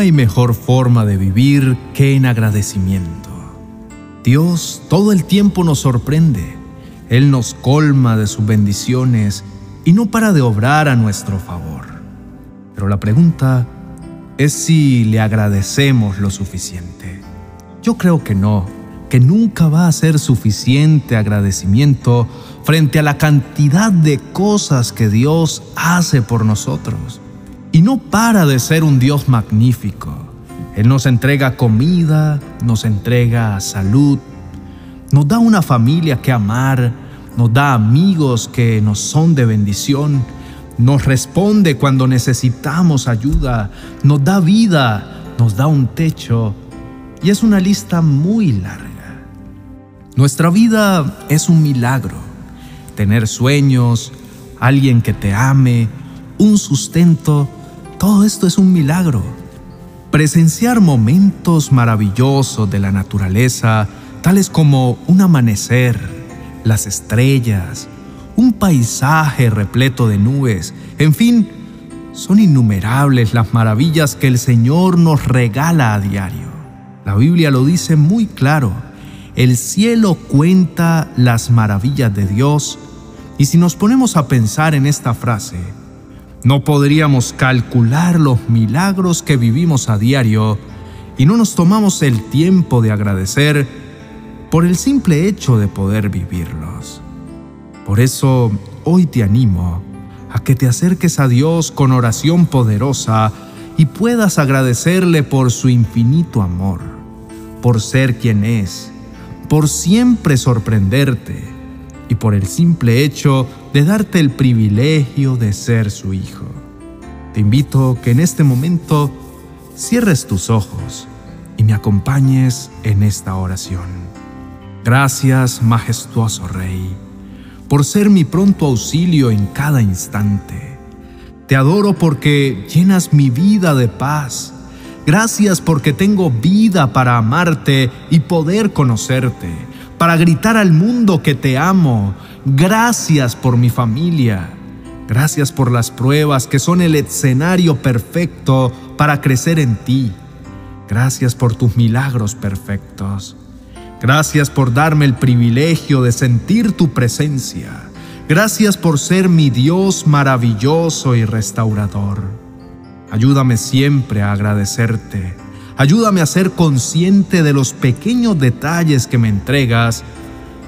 hay mejor forma de vivir que en agradecimiento. Dios todo el tiempo nos sorprende. Él nos colma de sus bendiciones y no para de obrar a nuestro favor. Pero la pregunta es si le agradecemos lo suficiente. Yo creo que no, que nunca va a ser suficiente agradecimiento frente a la cantidad de cosas que Dios hace por nosotros. Y no para de ser un Dios magnífico. Él nos entrega comida, nos entrega salud, nos da una familia que amar, nos da amigos que nos son de bendición, nos responde cuando necesitamos ayuda, nos da vida, nos da un techo y es una lista muy larga. Nuestra vida es un milagro. Tener sueños, alguien que te ame, un sustento, todo esto es un milagro. Presenciar momentos maravillosos de la naturaleza, tales como un amanecer, las estrellas, un paisaje repleto de nubes, en fin, son innumerables las maravillas que el Señor nos regala a diario. La Biblia lo dice muy claro, el cielo cuenta las maravillas de Dios y si nos ponemos a pensar en esta frase, no podríamos calcular los milagros que vivimos a diario y no nos tomamos el tiempo de agradecer por el simple hecho de poder vivirlos. Por eso hoy te animo a que te acerques a Dios con oración poderosa y puedas agradecerle por su infinito amor, por ser quien es, por siempre sorprenderte y por el simple hecho de darte el privilegio de ser su hijo. Te invito que en este momento cierres tus ojos y me acompañes en esta oración. Gracias, majestuoso Rey por ser mi pronto auxilio en cada instante. Te adoro porque llenas mi vida de paz. Gracias porque tengo vida para amarte y poder conocerte, para gritar al mundo que te amo. Gracias por mi familia. Gracias por las pruebas que son el escenario perfecto para crecer en ti. Gracias por tus milagros perfectos. Gracias por darme el privilegio de sentir tu presencia. Gracias por ser mi Dios maravilloso y restaurador. Ayúdame siempre a agradecerte. Ayúdame a ser consciente de los pequeños detalles que me entregas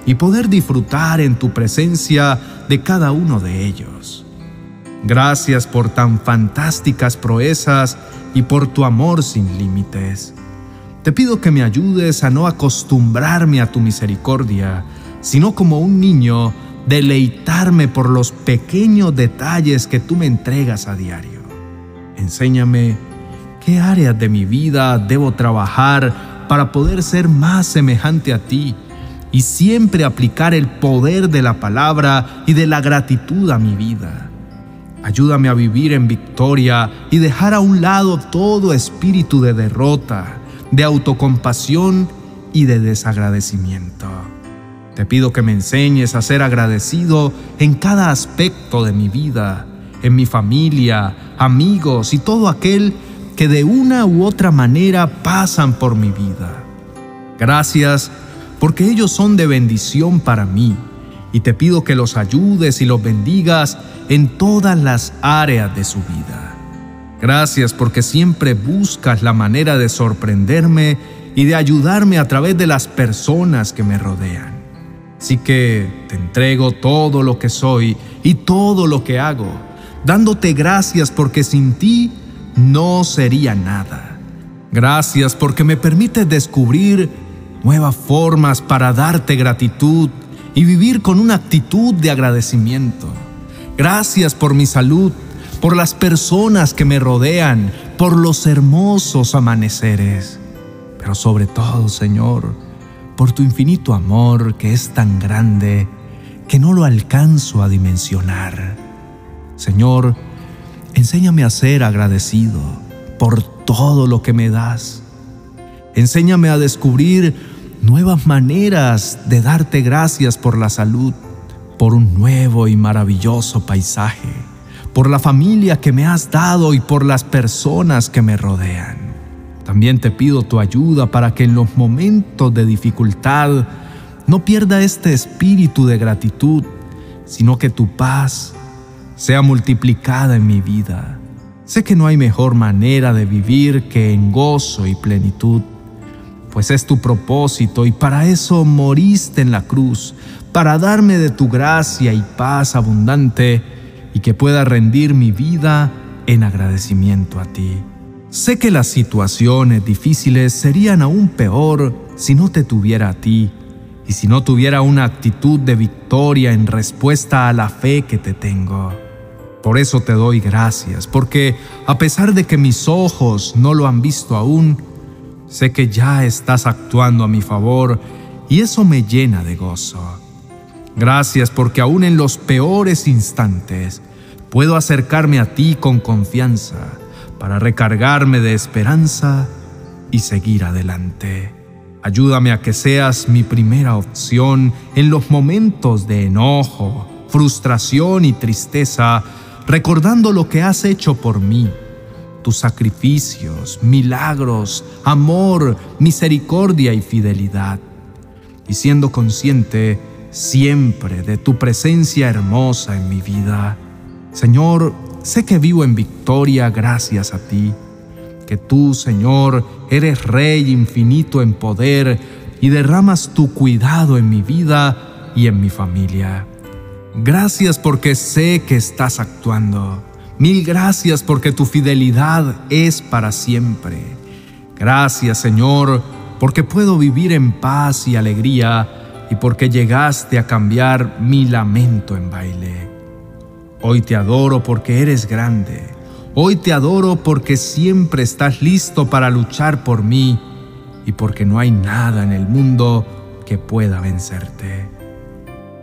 y poder disfrutar en tu presencia de cada uno de ellos. Gracias por tan fantásticas proezas y por tu amor sin límites. Te pido que me ayudes a no acostumbrarme a tu misericordia, sino como un niño, deleitarme por los pequeños detalles que tú me entregas a diario. Enséñame qué áreas de mi vida debo trabajar para poder ser más semejante a ti y siempre aplicar el poder de la palabra y de la gratitud a mi vida. Ayúdame a vivir en victoria y dejar a un lado todo espíritu de derrota de autocompasión y de desagradecimiento. Te pido que me enseñes a ser agradecido en cada aspecto de mi vida, en mi familia, amigos y todo aquel que de una u otra manera pasan por mi vida. Gracias porque ellos son de bendición para mí y te pido que los ayudes y los bendigas en todas las áreas de su vida. Gracias porque siempre buscas la manera de sorprenderme y de ayudarme a través de las personas que me rodean. Así que te entrego todo lo que soy y todo lo que hago, dándote gracias porque sin ti no sería nada. Gracias porque me permites descubrir nuevas formas para darte gratitud y vivir con una actitud de agradecimiento. Gracias por mi salud por las personas que me rodean, por los hermosos amaneceres, pero sobre todo, Señor, por tu infinito amor que es tan grande que no lo alcanzo a dimensionar. Señor, enséñame a ser agradecido por todo lo que me das. Enséñame a descubrir nuevas maneras de darte gracias por la salud, por un nuevo y maravilloso paisaje por la familia que me has dado y por las personas que me rodean. También te pido tu ayuda para que en los momentos de dificultad no pierda este espíritu de gratitud, sino que tu paz sea multiplicada en mi vida. Sé que no hay mejor manera de vivir que en gozo y plenitud, pues es tu propósito y para eso moriste en la cruz, para darme de tu gracia y paz abundante y que pueda rendir mi vida en agradecimiento a ti. Sé que las situaciones difíciles serían aún peor si no te tuviera a ti y si no tuviera una actitud de victoria en respuesta a la fe que te tengo. Por eso te doy gracias, porque a pesar de que mis ojos no lo han visto aún, sé que ya estás actuando a mi favor y eso me llena de gozo. Gracias porque aún en los peores instantes puedo acercarme a ti con confianza para recargarme de esperanza y seguir adelante. Ayúdame a que seas mi primera opción en los momentos de enojo, frustración y tristeza recordando lo que has hecho por mí, tus sacrificios, milagros, amor, misericordia y fidelidad, y siendo consciente siempre de tu presencia hermosa en mi vida. Señor, sé que vivo en victoria gracias a ti, que tú, Señor, eres Rey infinito en poder y derramas tu cuidado en mi vida y en mi familia. Gracias porque sé que estás actuando. Mil gracias porque tu fidelidad es para siempre. Gracias Señor porque puedo vivir en paz y alegría y porque llegaste a cambiar mi lamento en baile. Hoy te adoro porque eres grande. Hoy te adoro porque siempre estás listo para luchar por mí y porque no hay nada en el mundo que pueda vencerte.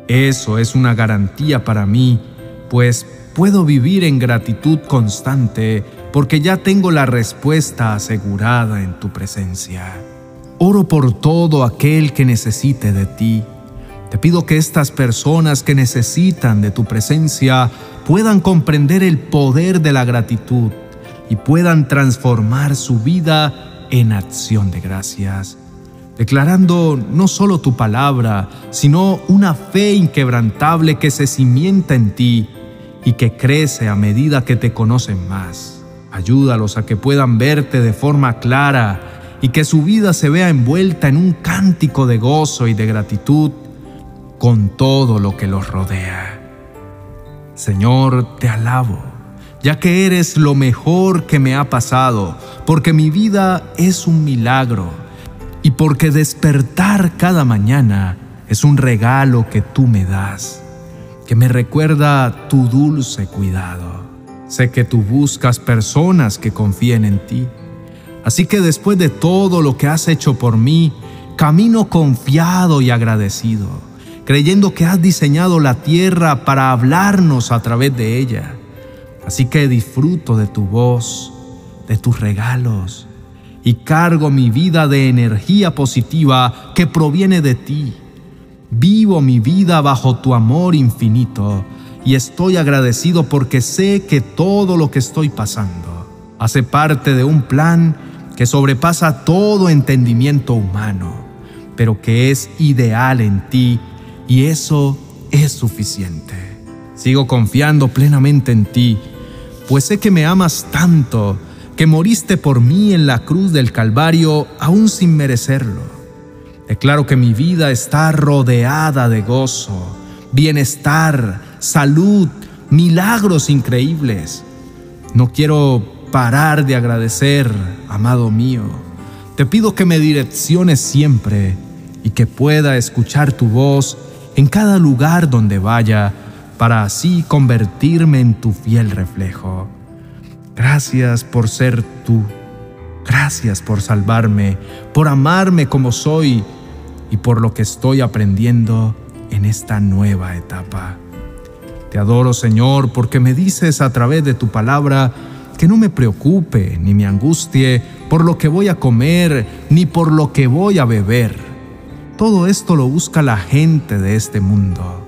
Eso es una garantía para mí, pues puedo vivir en gratitud constante porque ya tengo la respuesta asegurada en tu presencia. Oro por todo aquel que necesite de ti. Te pido que estas personas que necesitan de tu presencia puedan comprender el poder de la gratitud y puedan transformar su vida en acción de gracias declarando no solo tu palabra, sino una fe inquebrantable que se cimienta en ti y que crece a medida que te conocen más. Ayúdalos a que puedan verte de forma clara y que su vida se vea envuelta en un cántico de gozo y de gratitud con todo lo que los rodea. Señor, te alabo, ya que eres lo mejor que me ha pasado, porque mi vida es un milagro y porque despertar cada mañana es un regalo que tú me das, que me recuerda tu dulce cuidado. Sé que tú buscas personas que confíen en ti. Así que después de todo lo que has hecho por mí, camino confiado y agradecido, creyendo que has diseñado la tierra para hablarnos a través de ella. Así que disfruto de tu voz, de tus regalos, y cargo mi vida de energía positiva que proviene de ti. Vivo mi vida bajo tu amor infinito y estoy agradecido porque sé que todo lo que estoy pasando hace parte de un plan que sobrepasa todo entendimiento humano, pero que es ideal en ti y eso es suficiente. Sigo confiando plenamente en ti, pues sé que me amas tanto que moriste por mí en la cruz del Calvario aún sin merecerlo. Declaro que mi vida está rodeada de gozo, bienestar, salud, milagros increíbles. No quiero parar de agradecer, amado mío. Te pido que me direcciones siempre y que pueda escuchar tu voz en cada lugar donde vaya para así convertirme en tu fiel reflejo. Gracias por ser tú. Gracias por salvarme, por amarme como soy y por lo que estoy aprendiendo en esta nueva etapa. Te adoro, Señor, porque me dices a través de tu palabra que no me preocupe ni me angustie por lo que voy a comer ni por lo que voy a beber. Todo esto lo busca la gente de este mundo.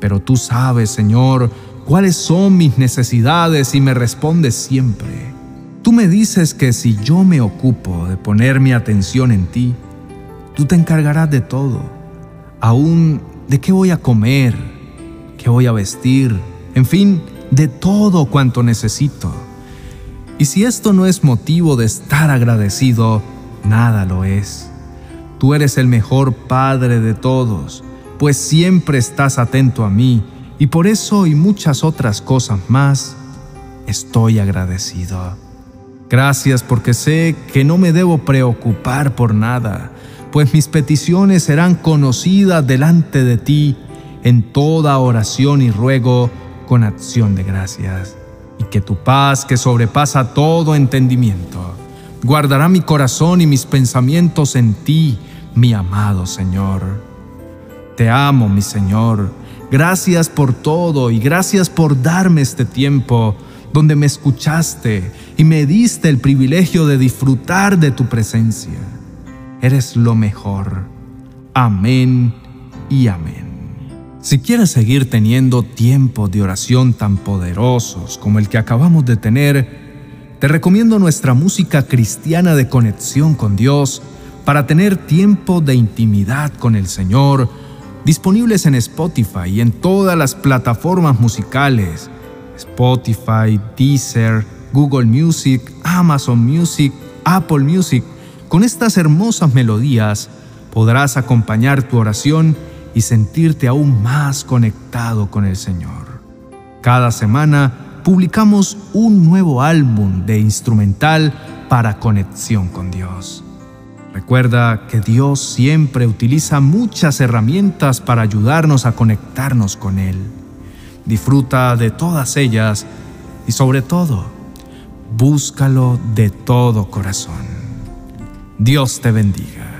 Pero tú sabes, Señor, cuáles son mis necesidades y me respondes siempre. Tú me dices que si yo me ocupo de poner mi atención en ti, tú te encargarás de todo, aún de qué voy a comer, qué voy a vestir, en fin, de todo cuanto necesito. Y si esto no es motivo de estar agradecido, nada lo es. Tú eres el mejor Padre de todos, pues siempre estás atento a mí, y por eso y muchas otras cosas más, estoy agradecido. Gracias porque sé que no me debo preocupar por nada, pues mis peticiones serán conocidas delante de ti en toda oración y ruego con acción de gracias. Y que tu paz, que sobrepasa todo entendimiento, guardará mi corazón y mis pensamientos en ti, mi amado Señor. Te amo, mi Señor. Gracias por todo y gracias por darme este tiempo donde me escuchaste y me diste el privilegio de disfrutar de tu presencia. Eres lo mejor. Amén y amén. Si quieres seguir teniendo tiempos de oración tan poderosos como el que acabamos de tener, te recomiendo nuestra música cristiana de conexión con Dios para tener tiempo de intimidad con el Señor, disponibles en Spotify y en todas las plataformas musicales Spotify, Deezer, Google Music, Amazon Music, Apple Music. Con estas hermosas melodías podrás acompañar tu oración y sentirte aún más conectado con el Señor. Cada semana publicamos un nuevo álbum de instrumental para conexión con Dios. Recuerda que Dios siempre utiliza muchas herramientas para ayudarnos a conectarnos con Él. Disfruta de todas ellas y sobre todo, búscalo de todo corazón. Dios te bendiga.